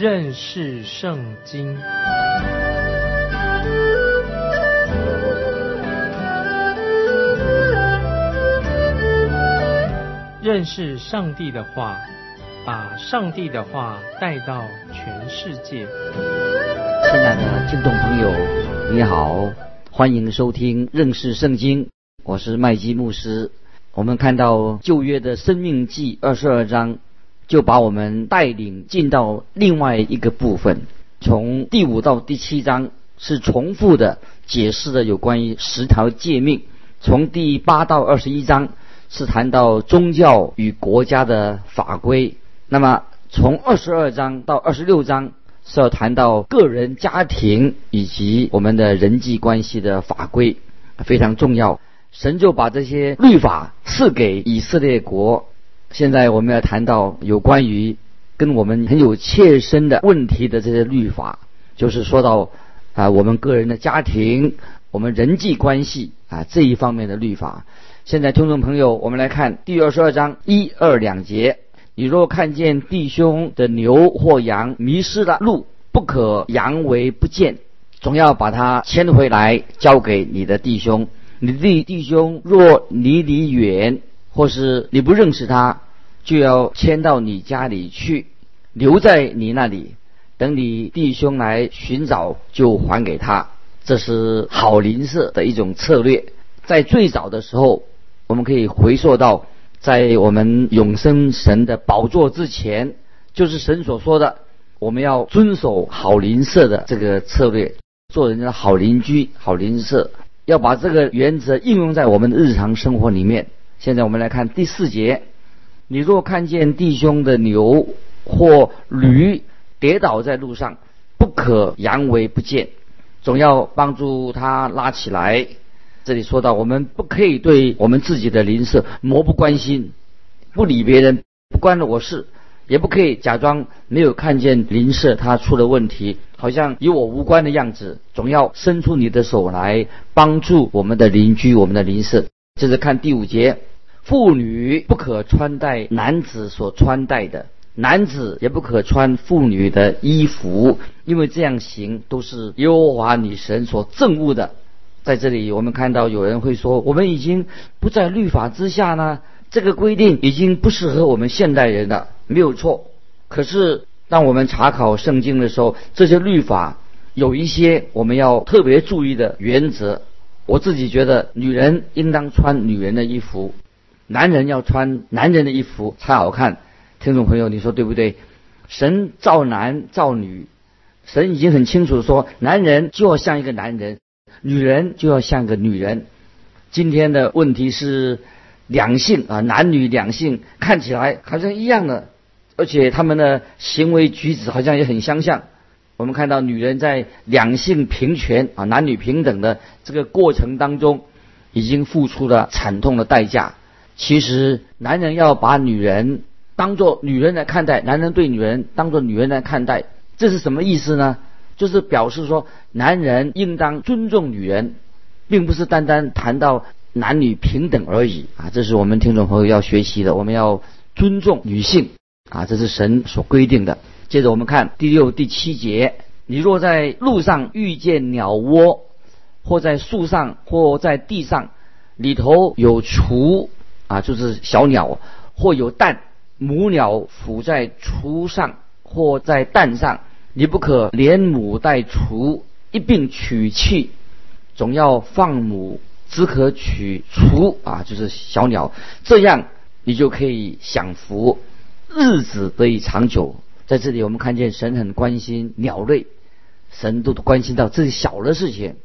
认识圣经。认识上帝的话，把上帝的话带到全世界。亲爱的听众朋友，你好，欢迎收听认识圣经，我是麦基牧师。我们看到旧约的生命记二十二章，就把我们带领进到另外一个部分。从第五到第七章是重复的解释的有关于十条诫命，从第八到二十一章。是谈到宗教与国家的法规，那么从二十二章到二十六章是要谈到个人、家庭以及我们的人际关系的法规，非常重要。神就把这些律法赐给以色列国。现在我们要谈到有关于跟我们很有切身的问题的这些律法，就是说到啊我们个人的家庭、我们人际关系啊这一方面的律法。现在，听众朋友，我们来看第二十二章一二两节。你若看见弟兄的牛或羊迷失了路，不可扬为不见，总要把它牵回来，交给你的弟兄。你的弟兄若离你远，或是你不认识他，就要迁到你家里去，留在你那里，等你弟兄来寻找，就还给他。这是好邻舍的一种策略。在最早的时候。我们可以回溯到，在我们永生神的宝座之前，就是神所说的，我们要遵守好邻舍的这个策略，做人家的好邻居、好邻舍，要把这个原则应用在我们的日常生活里面。现在我们来看第四节：你若看见弟兄的牛或驴跌倒在路上，不可扬为不见，总要帮助他拉起来。这里说到，我们不可以对我们自己的邻舍漠不关心，不理别人，不关我事，也不可以假装没有看见邻舍他出了问题，好像与我无关的样子。总要伸出你的手来帮助我们的邻居、我们的邻舍。这是看第五节，妇女不可穿戴男子所穿戴的，男子也不可穿妇女的衣服，因为这样行都是耶和华女神所憎恶的。在这里，我们看到有人会说，我们已经不在律法之下呢，这个规定已经不适合我们现代人了，没有错。可是，当我们查考圣经的时候，这些律法有一些我们要特别注意的原则。我自己觉得，女人应当穿女人的衣服，男人要穿男人的衣服才好看。听众朋友，你说对不对？神造男造女，神已经很清楚说，男人就要像一个男人。女人就要像个女人。今天的问题是两性啊，男女两性看起来好像一样的，而且他们的行为举止好像也很相像。我们看到女人在两性平权啊，男女平等的这个过程当中，已经付出了惨痛的代价。其实，男人要把女人当做女人来看待，男人对女人当做女人来看待，这是什么意思呢？就是表示说，男人应当尊重女人，并不是单单谈到男女平等而已啊！这是我们听众朋友要学习的，我们要尊重女性啊，这是神所规定的。接着我们看第六、第七节：你若在路上遇见鸟窝，或在树上，或在地上，里头有雏啊，就是小鸟，或有蛋，母鸟伏在雏上，或在蛋上。你不可连母带雏一并取去，总要放母，只可取雏啊，就是小鸟，这样你就可以享福，日子得以长久。在这里，我们看见神很关心鸟类，神都关心到这些小的事情。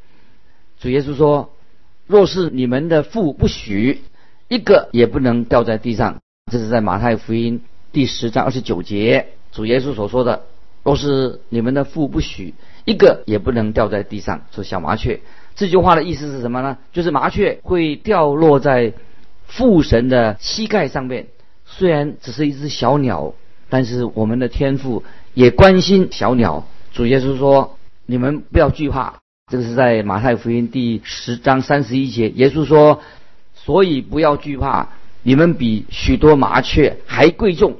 主耶稣说：“若是你们的父不许，一个也不能掉在地上。”这是在马太福音第十章二十九节，主耶稣所说的。若是你们的父不许，一个也不能掉在地上。说小麻雀，这句话的意思是什么呢？就是麻雀会掉落在父神的膝盖上面。虽然只是一只小鸟，但是我们的天父也关心小鸟。主耶稣说：“你们不要惧怕。”这个是在马太福音第十章三十一节。耶稣说：“所以不要惧怕，你们比许多麻雀还贵重。”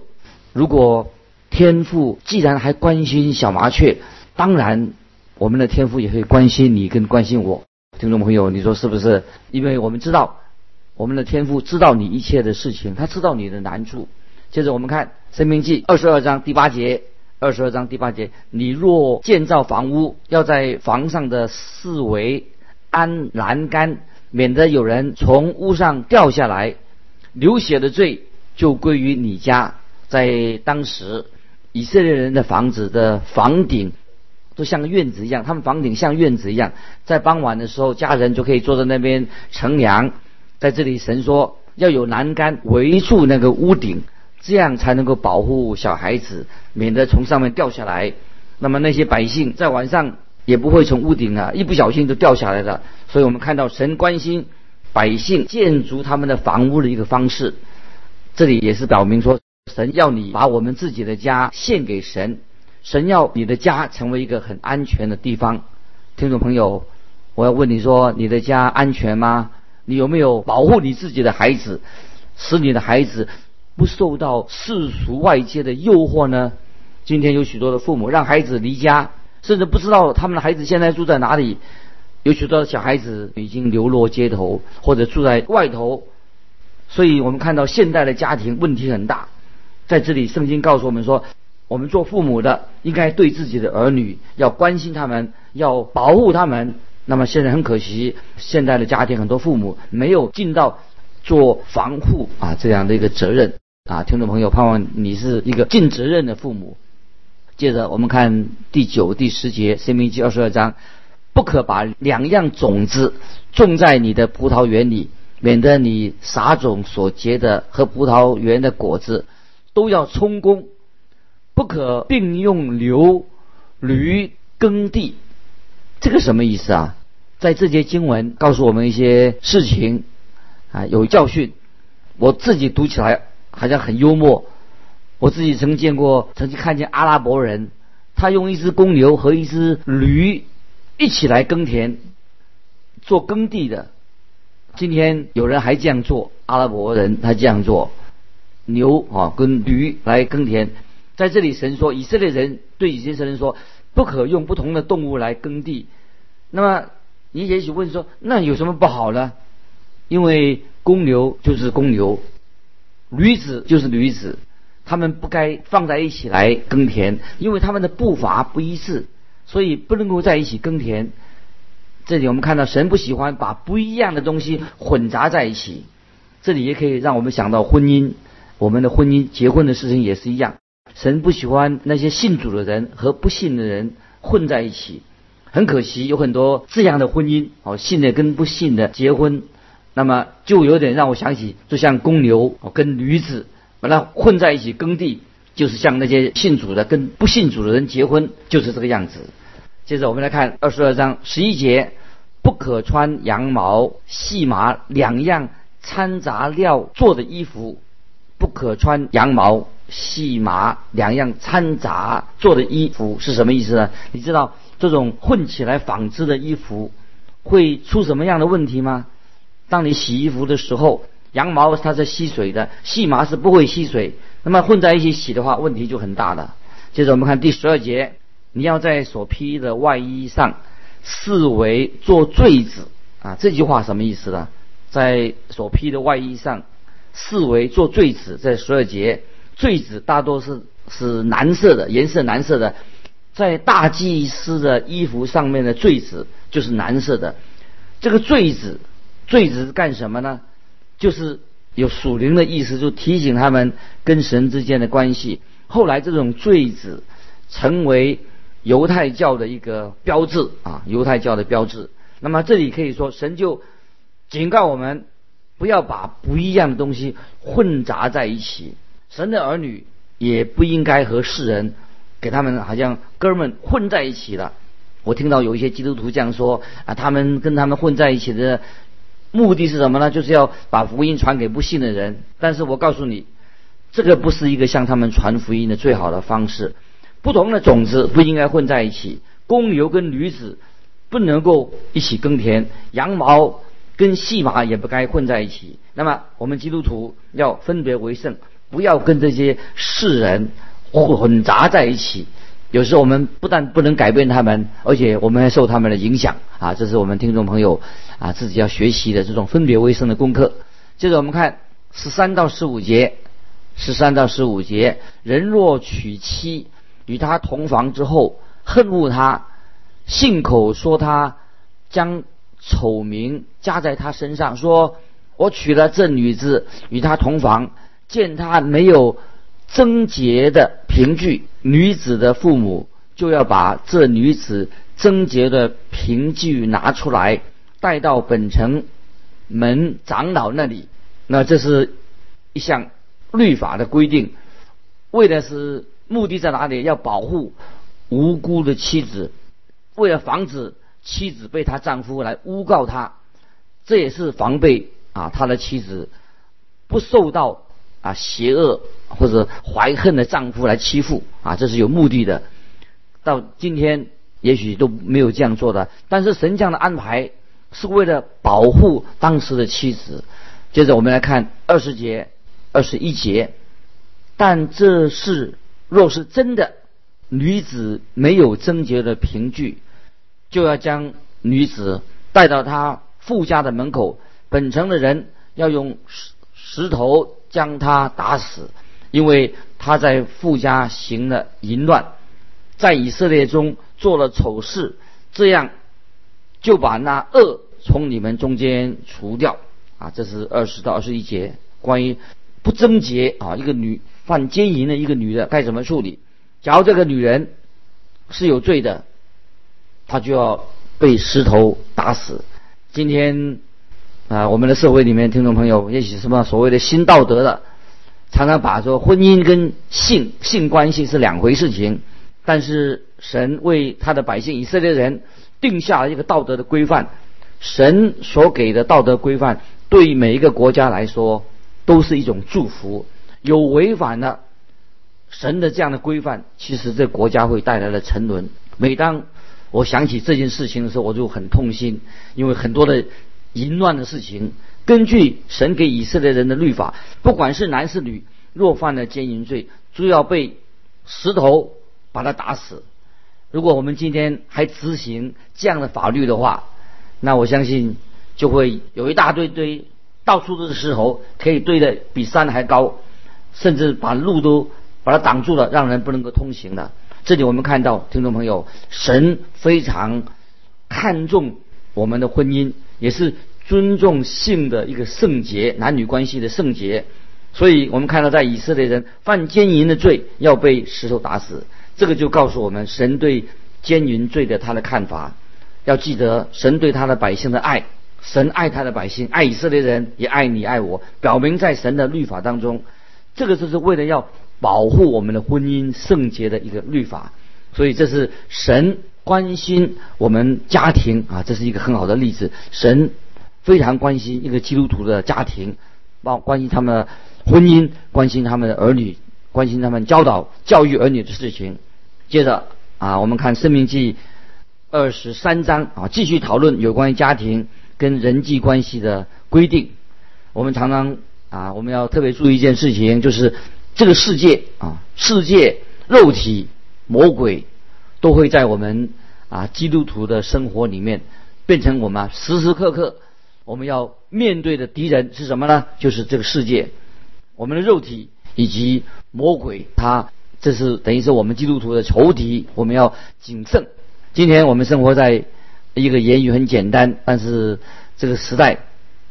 如果天父既然还关心小麻雀，当然我们的天父也会关心你跟关心我。听众朋友，你说是不是？因为我们知道我们的天父知道你一切的事情，他知道你的难处。接着我们看《生命记》二十二章第八节，二十二章第八节：你若建造房屋，要在房上的四围安栏杆，免得有人从屋上掉下来，流血的罪就归于你家。在当时，以色列人的房子的房顶都像院子一样，他们房顶像院子一样，在傍晚的时候，家人就可以坐在那边乘凉。在这里，神说要有栏杆围住那个屋顶。这样才能够保护小孩子，免得从上面掉下来。那么那些百姓在晚上也不会从屋顶啊，一不小心就掉下来了。所以我们看到神关心百姓建筑他们的房屋的一个方式。这里也是表明说，神要你把我们自己的家献给神，神要你的家成为一个很安全的地方。听众朋友，我要问你说，你的家安全吗？你有没有保护你自己的孩子，使你的孩子？不受到世俗外界的诱惑呢？今天有许多的父母让孩子离家，甚至不知道他们的孩子现在住在哪里。有许多小孩子已经流落街头，或者住在外头。所以我们看到现代的家庭问题很大。在这里，圣经告诉我们说，我们做父母的应该对自己的儿女要关心他们，要保护他们。那么现在很可惜，现在的家庭很多父母没有尽到做防护啊这样的一个责任。啊，听众朋友，盼望你是一个尽责任的父母。接着我们看第九、第十节，《生命记》二十二章，不可把两样种子种在你的葡萄园里，免得你撒种所结的和葡萄园的果子都要充公。不可并用牛、驴耕地，这个什么意思啊？在这节经文告诉我们一些事情啊，有教训。我自己读起来。好像很幽默。我自己曾见过，曾经看见阿拉伯人，他用一只公牛和一只驴一起来耕田，做耕地的。今天有人还这样做，阿拉伯人他这样做，牛啊跟驴来耕田。在这里，神说以色列人对以色列人说，不可用不同的动物来耕地。那么你也许问说，那有什么不好呢？因为公牛就是公牛。驴子就是驴子，他们不该放在一起来耕田，因为他们的步伐不一致，所以不能够在一起耕田。这里我们看到神不喜欢把不一样的东西混杂在一起。这里也可以让我们想到婚姻，我们的婚姻结婚的事情也是一样。神不喜欢那些信主的人和不信的人混在一起。很可惜，有很多这样的婚姻，哦，信的跟不信的结婚。那么就有点让我想起，就像公牛哦跟驴子把它混在一起耕地，就是像那些信主的跟不信主的人结婚，就是这个样子。接着我们来看二十二章十一节：不可穿羊毛、细麻两样掺杂料做的衣服。不可穿羊毛、细麻两样掺杂做的衣服是什么意思呢？你知道这种混起来纺织的衣服会出什么样的问题吗？当你洗衣服的时候，羊毛它是吸水的，细麻是不会吸水。那么混在一起洗的话，问题就很大了。接着我们看第十二节，你要在所披的外衣上四围做坠子啊。这句话什么意思呢？在所披的外衣上四围做坠子，在十二节，坠子大多是是蓝色的，颜色蓝色的，在大祭司的衣服上面的坠子就是蓝色的。这个坠子。坠子是干什么呢？就是有属灵的意思，就提醒他们跟神之间的关系。后来这种坠子成为犹太教的一个标志啊，犹太教的标志。那么这里可以说，神就警告我们不要把不一样的东西混杂在一起。神的儿女也不应该和世人给他们好像哥们混在一起了。我听到有一些基督徒这样说啊，他们跟他们混在一起的。目的是什么呢？就是要把福音传给不信的人。但是我告诉你，这个不是一个向他们传福音的最好的方式。不同的种子不应该混在一起，公牛跟驴子不能够一起耕田，羊毛跟细麻也不该混在一起。那么我们基督徒要分别为圣，不要跟这些世人混杂在一起。有时候我们不但不能改变他们，而且我们还受他们的影响啊！这是我们听众朋友啊自己要学习的这种分别为生的功课。接着我们看十三到十五节，十三到十五节，人若娶妻，与他同房之后，恨恶他，信口说他将丑名加在他身上，说我娶了这女子与他同房，见他没有。贞洁的凭据，女子的父母就要把这女子贞洁的凭据拿出来，带到本城门长老那里。那这是一项律法的规定，为的是目的在哪里？要保护无辜的妻子，为了防止妻子被她丈夫来诬告她，这也是防备啊，他的妻子不受到。啊，邪恶或者怀恨的丈夫来欺负啊，这是有目的的。到今天也许都没有这样做的，但是神将的安排是为了保护当时的妻子。接着我们来看二十节、二十一节，但这是若是真的，女子没有贞洁的凭据，就要将女子带到她父家的门口，本城的人要用石石头。将他打死，因为他在富家行了淫乱，在以色列中做了丑事，这样就把那恶从你们中间除掉。啊，这是二十到二十一节关于不贞洁啊，一个女犯奸淫的一个女的该怎么处理？假如这个女人是有罪的，她就要被石头打死。今天。啊，我们的社会里面，听众朋友，也许什么所谓的新道德的，常常把说婚姻跟性性关系是两回事情。但是神为他的百姓以色列人定下了一个道德的规范，神所给的道德规范对每一个国家来说都是一种祝福。有违反了神的这样的规范，其实这国家会带来了沉沦。每当我想起这件事情的时候，我就很痛心，因为很多的。淫乱的事情，根据神给以色列人的律法，不管是男是女，若犯了奸淫罪，就要被石头把他打死。如果我们今天还执行这样的法律的话，那我相信就会有一大堆堆，到处都是石头，可以堆的比山还高，甚至把路都把它挡住了，让人不能够通行的。这里我们看到，听众朋友，神非常看重我们的婚姻。也是尊重性的一个圣洁，男女关系的圣洁。所以我们看到，在以色列人犯奸淫的罪要被石头打死，这个就告诉我们神对奸淫罪的他的看法。要记得神对他的百姓的爱，神爱他的百姓，爱以色列人，也爱你爱我，表明在神的律法当中，这个就是为了要保护我们的婚姻圣洁的一个律法。所以这是神。关心我们家庭啊，这是一个很好的例子。神非常关心一个基督徒的家庭，包关心他们的婚姻，关心他们的儿女，关心他们教导教育儿女的事情。接着啊，我们看《生命记》二十三章啊，继续讨论有关于家庭跟人际关系的规定。我们常常啊，我们要特别注意一件事情，就是这个世界啊，世界肉体魔鬼。都会在我们啊基督徒的生活里面变成我们时时刻刻我们要面对的敌人是什么呢？就是这个世界，我们的肉体以及魔鬼，他这是等于是我们基督徒的仇敌，我们要谨慎。今天我们生活在一个言语很简单，但是这个时代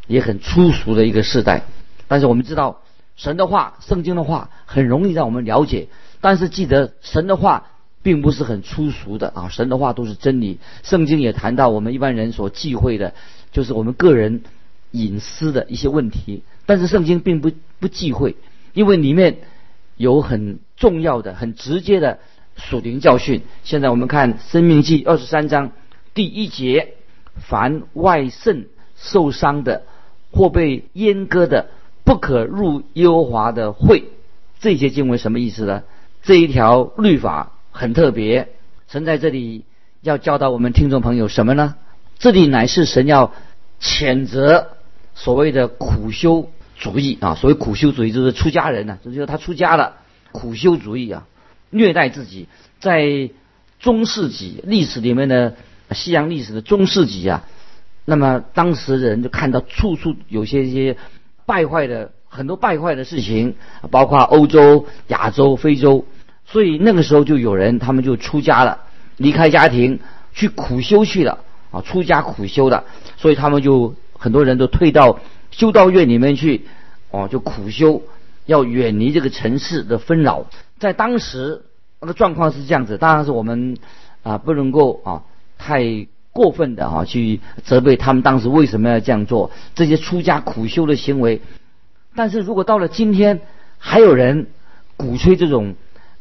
也很粗俗的一个时代。但是我们知道神的话、圣经的话很容易让我们了解，但是记得神的话。并不是很粗俗的啊，神的话都是真理。圣经也谈到我们一般人所忌讳的，就是我们个人隐私的一些问题。但是圣经并不不忌讳，因为里面有很重要的、很直接的属灵教训。现在我们看《生命记》二十三章第一节：凡外肾受伤的或被阉割的，不可入耶和华的会。这些经文什么意思呢？这一条律法。很特别，神在这里要教导我们听众朋友什么呢？这里乃是神要谴责所谓的苦修主义啊！所谓苦修主义就是出家人呢，就是他出家了，苦修主义啊，虐待自己。在中世纪历史里面的西洋历史的中世纪啊，那么当时人就看到处处有些一些败坏的很多败坏的事情，包括欧洲、亚洲、非洲，所以那个时候就有人他们就出家了，离开家庭去苦修去了啊，出家苦修的，所以他们就很多人都退到修道院里面去哦，就苦修，要远离这个城市的纷扰，在当时。那个状况是这样子，当然是我们啊不能够啊太过分的啊去责备他们当时为什么要这样做这些出家苦修的行为。但是如果到了今天还有人鼓吹这种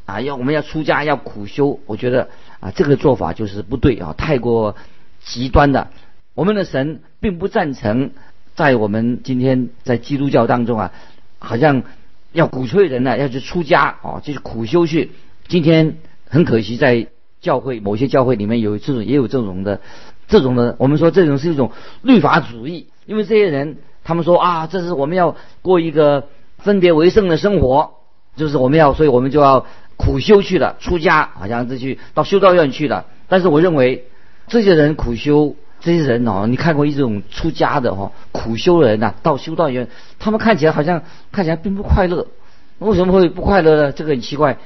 啊要我们要出家要苦修，我觉得啊这个做法就是不对啊，太过极端的。我们的神并不赞成在我们今天在基督教当中啊，好像要鼓吹人呢要去出家哦，就是苦修去。今天很可惜，在教会某些教会里面有这种也有这种的，这种的，我们说这种是一种律法主义，因为这些人他们说啊，这是我们要过一个分别为圣的生活，就是我们要，所以我们就要苦修去了，出家好像是去到修道院去了。但是我认为这些人苦修，这些人哦，你看过一种出家的哈苦修的人呐，到修道院，他们看起来好像看起来并不快乐，为什么会不快乐呢？这个很奇怪。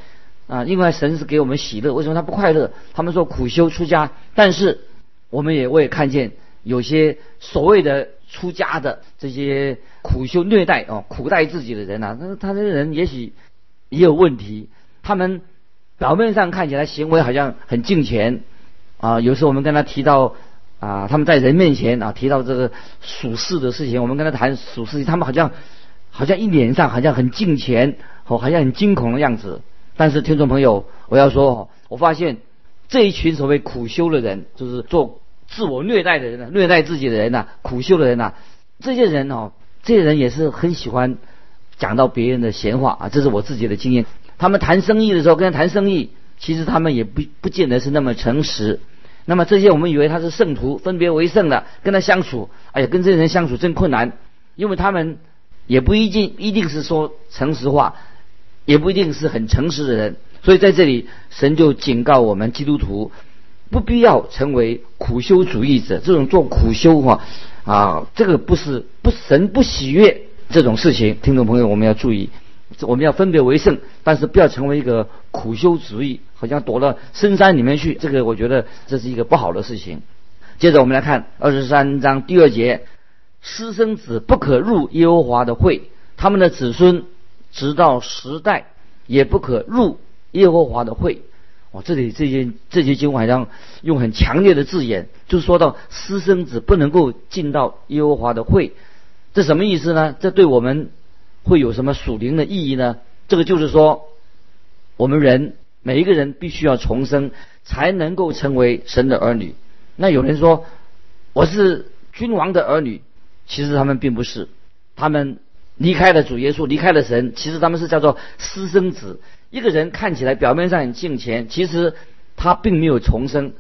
啊，另外神是给我们喜乐，为什么他不快乐？他们说苦修出家，但是我们也我也看见有些所谓的出家的这些苦修虐待哦苦待自己的人呐，那他这个人也许也有问题。他们表面上看起来行为好像很敬虔啊，有时候我们跟他提到啊，他们在人面前啊提到这个属世的事情，我们跟他谈属世，他们好像好像一脸上好像很敬虔哦，好像很惊恐的样子。但是听众朋友，我要说，我发现这一群所谓苦修的人，就是做自我虐待的人呢，虐待自己的人呐，苦修的人呐，这些人哦，这些人也是很喜欢讲到别人的闲话啊，这是我自己的经验。他们谈生意的时候，跟他谈生意，其实他们也不不见得是那么诚实。那么这些我们以为他是圣徒，分别为圣的，跟他相处，哎呀，跟这些人相处真困难，因为他们也不一定一定是说诚实话。也不一定是很诚实的人，所以在这里，神就警告我们基督徒，不必要成为苦修主义者。这种做苦修哈啊，这个不是不神不喜悦这种事情。听众朋友，我们要注意，我们要分别为圣，但是不要成为一个苦修主义，好像躲到深山里面去。这个我觉得这是一个不好的事情。接着我们来看二十三章第二节：私生子不可入耶和华的会，他们的子孙。直到时代也不可入耶和华的会。哦，这里这些这些经文好像用很强烈的字眼，就说到私生子不能够进到耶和华的会，这什么意思呢？这对我们会有什么属灵的意义呢？这个就是说，我们人每一个人必须要重生，才能够成为神的儿女。那有人说我是君王的儿女，其实他们并不是，他们。离开了主耶稣，离开了神，其实他们是叫做私生子。一个人看起来表面上很敬虔，其实他并没有重生。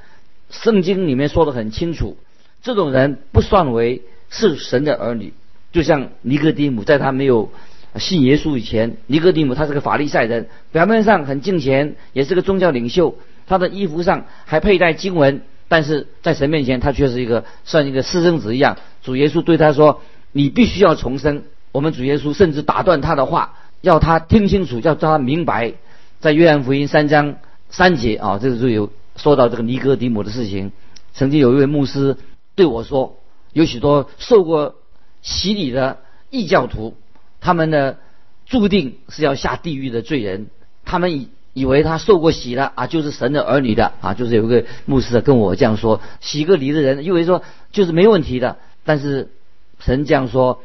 圣经里面说的很清楚，这种人不算为是神的儿女。就像尼哥底母，在他没有信耶稣以前，尼哥底母他是个法利赛人，表面上很敬虔，也是个宗教领袖，他的衣服上还佩戴经文，但是在神面前，他却是一个像一个私生子一样。主耶稣对他说：“你必须要重生。”我们主耶稣甚至打断他的话，要他听清楚，要他明白。在约翰福音三章三节啊，这个就有说到这个尼哥底母的事情。曾经有一位牧师对我说，有许多受过洗礼的异教徒，他们呢注定是要下地狱的罪人。他们以以为他受过洗了啊，就是神的儿女的啊，就是有一个牧师跟我这样说，洗个礼的人，因为说就是没问题的。但是神这样说。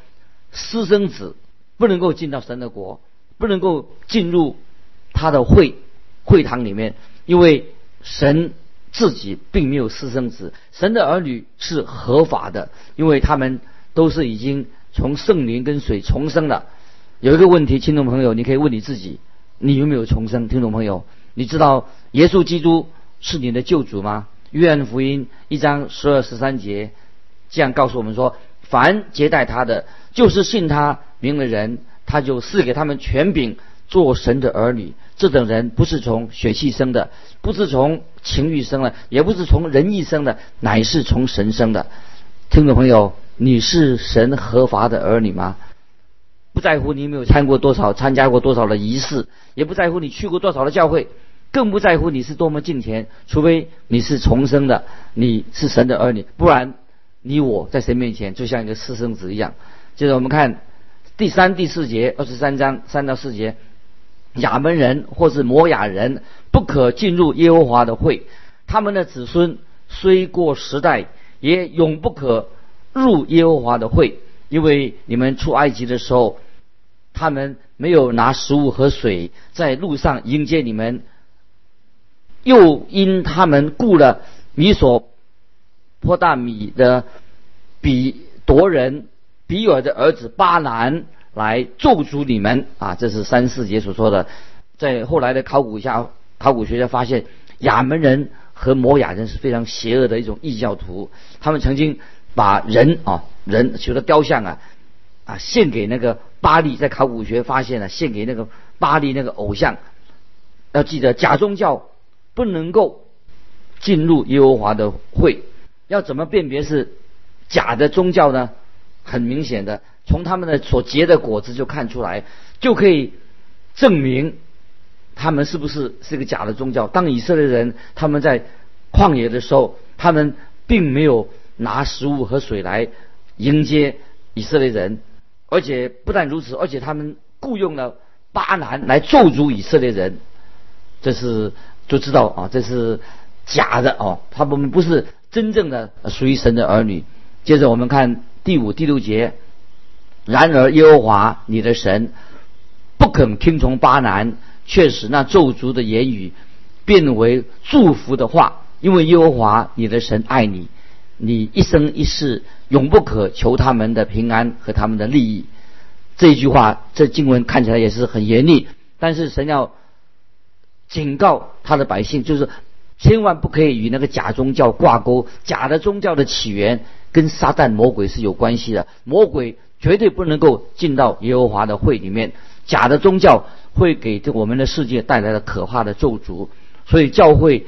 私生子不能够进到神的国，不能够进入他的会会堂里面，因为神自己并没有私生子，神的儿女是合法的，因为他们都是已经从圣灵跟水重生了。有一个问题，听众朋友，你可以问你自己：你有没有重生？听众朋友，你知道耶稣基督是你的救主吗？约翰福音一章十二十三节这样告诉我们说：凡接待他的。就是信他名的人，他就赐给他们权柄做神的儿女，这等人不是从血气生的，不是从情欲生的，也不是从人意生的，乃是从神生的。听众朋友，你是神合法的儿女吗？不在乎你有没有参过多少、参加过多少的仪式，也不在乎你去过多少的教会，更不在乎你是多么敬虔。除非你是重生的，你是神的儿女，不然你我在神面前就像一个私生子一样。接着我们看第三、第四节，二十三章三到四节，亚门人或是摩亚人不可进入耶和华的会，他们的子孙虽过时代。也永不可入耶和华的会，因为你们出埃及的时候，他们没有拿食物和水在路上迎接你们，又因他们雇了米所坡大米的比夺人比尔的儿子巴兰来咒诅你们啊！这是三四节所说的。在后来的考古下，考古学家发现亚门人。和摩亚人是非常邪恶的一种异教徒，他们曾经把人啊人求的雕像啊啊献给那个巴利，在考古学发现了献给那个巴利那个偶像。要记得假宗教不能够进入耶和华的会，要怎么辨别是假的宗教呢？很明显的，从他们的所结的果子就看出来，就可以证明。他们是不是是个假的宗教？当以色列人他们在旷野的时候，他们并没有拿食物和水来迎接以色列人，而且不但如此，而且他们雇佣了巴兰来咒诅以色列人，这是就知道啊，这是假的哦，他们不是真正的属于神的儿女。接着我们看第五、第六节，然而耶和华你的神不肯听从巴兰。确实，那咒诅的言语变为祝福的话，因为耶和华你的神爱你，你一生一世永不可求他们的平安和他们的利益。这句话，这经文看起来也是很严厉，但是神要警告他的百姓，就是千万不可以与那个假宗教挂钩。假的宗教的起源跟撒旦魔鬼是有关系的，魔鬼绝对不能够进到耶和华的会里面。假的宗教。会给这我们的世界带来了可怕的咒诅，所以教会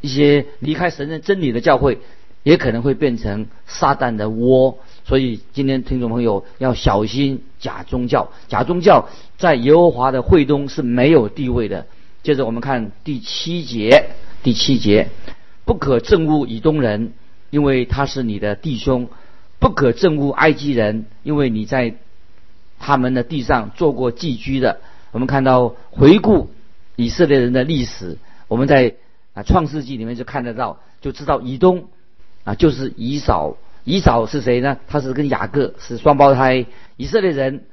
一些离开神的真理的教会，也可能会变成撒旦的窝。所以今天听众朋友要小心假宗教，假宗教在耶和华的会中是没有地位的。接着我们看第七节，第七节，不可憎恶以东人，因为他是你的弟兄；不可憎恶埃及人，因为你在他们的地上做过寄居的。我们看到回顾以色列人的历史，我们在啊创世纪里面就看得到，就知道以东啊就是以扫，以扫是谁呢？他是跟雅各是双胞胎。以色列人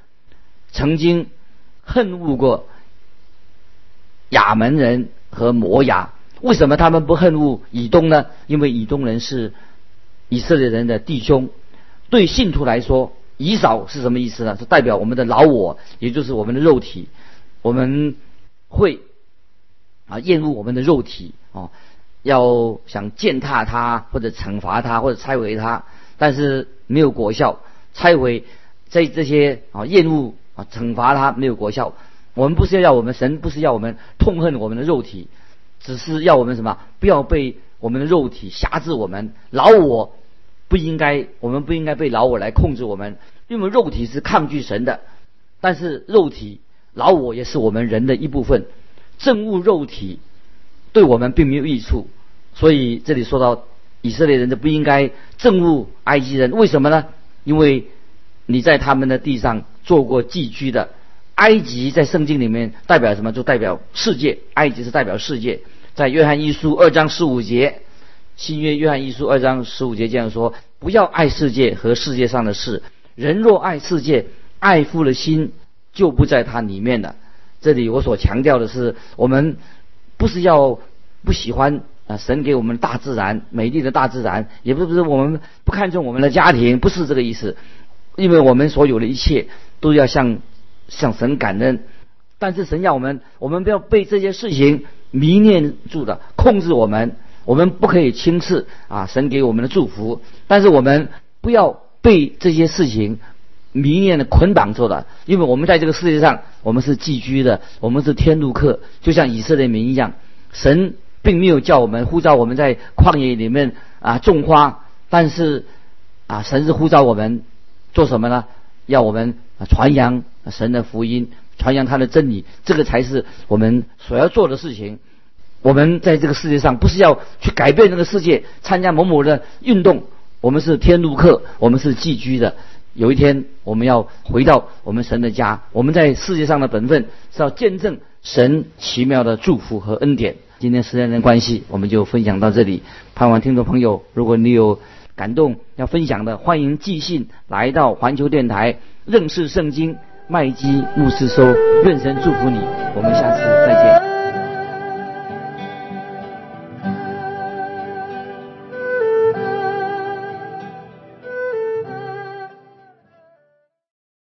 曾经恨恶过亚门人和摩亚，为什么他们不恨恶以东呢？因为以东人是以色列人的弟兄。对信徒来说，以扫是什么意思呢？是代表我们的老我，也就是我们的肉体。我们会啊厌恶我们的肉体啊，要想践踏它或者惩罚它或者拆毁它，但是没有果效。拆毁这这些啊厌恶啊惩罚它没有果效。我们不是要我们神不是要我们痛恨我们的肉体，只是要我们什么不要被我们的肉体辖制我们。老我不应该，我们不应该被老我来控制我们，因为肉体是抗拒神的，但是肉体。老我也是我们人的一部分，憎恶肉体对我们并没有益处，所以这里说到以色列人就不应该憎恶埃及人，为什么呢？因为你在他们的地上做过寄居的。埃及在圣经里面代表什么？就代表世界。埃及是代表世界。在约翰一书二章十五节，新约约翰一书二章十五节这样说：不要爱世界和世界上的事。人若爱世界，爱父的心。就不在它里面了。这里我所强调的是，我们不是要不喜欢啊神给我们大自然美丽的大自然，也不是我们不看重我们的家庭，不是这个意思。因为我们所有的一切都要向向神感恩，但是神要我们，我们不要被这些事情迷恋住的控制我们。我们不可以轻视啊神给我们的祝福，但是我们不要被这些事情。迷恋的捆绑住了。因为我们在这个世界上，我们是寄居的，我们是天路客，就像以色列民一样。神并没有叫我们呼召我们在旷野里面啊种花，但是啊，神是呼召我们做什么呢？要我们传扬神的福音，传扬他的真理，这个才是我们所要做的事情。我们在这个世界上不是要去改变这个世界，参加某某的运动。我们是天路客，我们是寄居的。有一天我们要回到我们神的家。我们在世界上的本分是要见证神奇妙的祝福和恩典。今天时间的关系，我们就分享到这里。盼望听众朋友，如果你有感动要分享的，欢迎寄信来到环球电台认识圣经麦基牧师收。愿神祝福你，我们下次再见。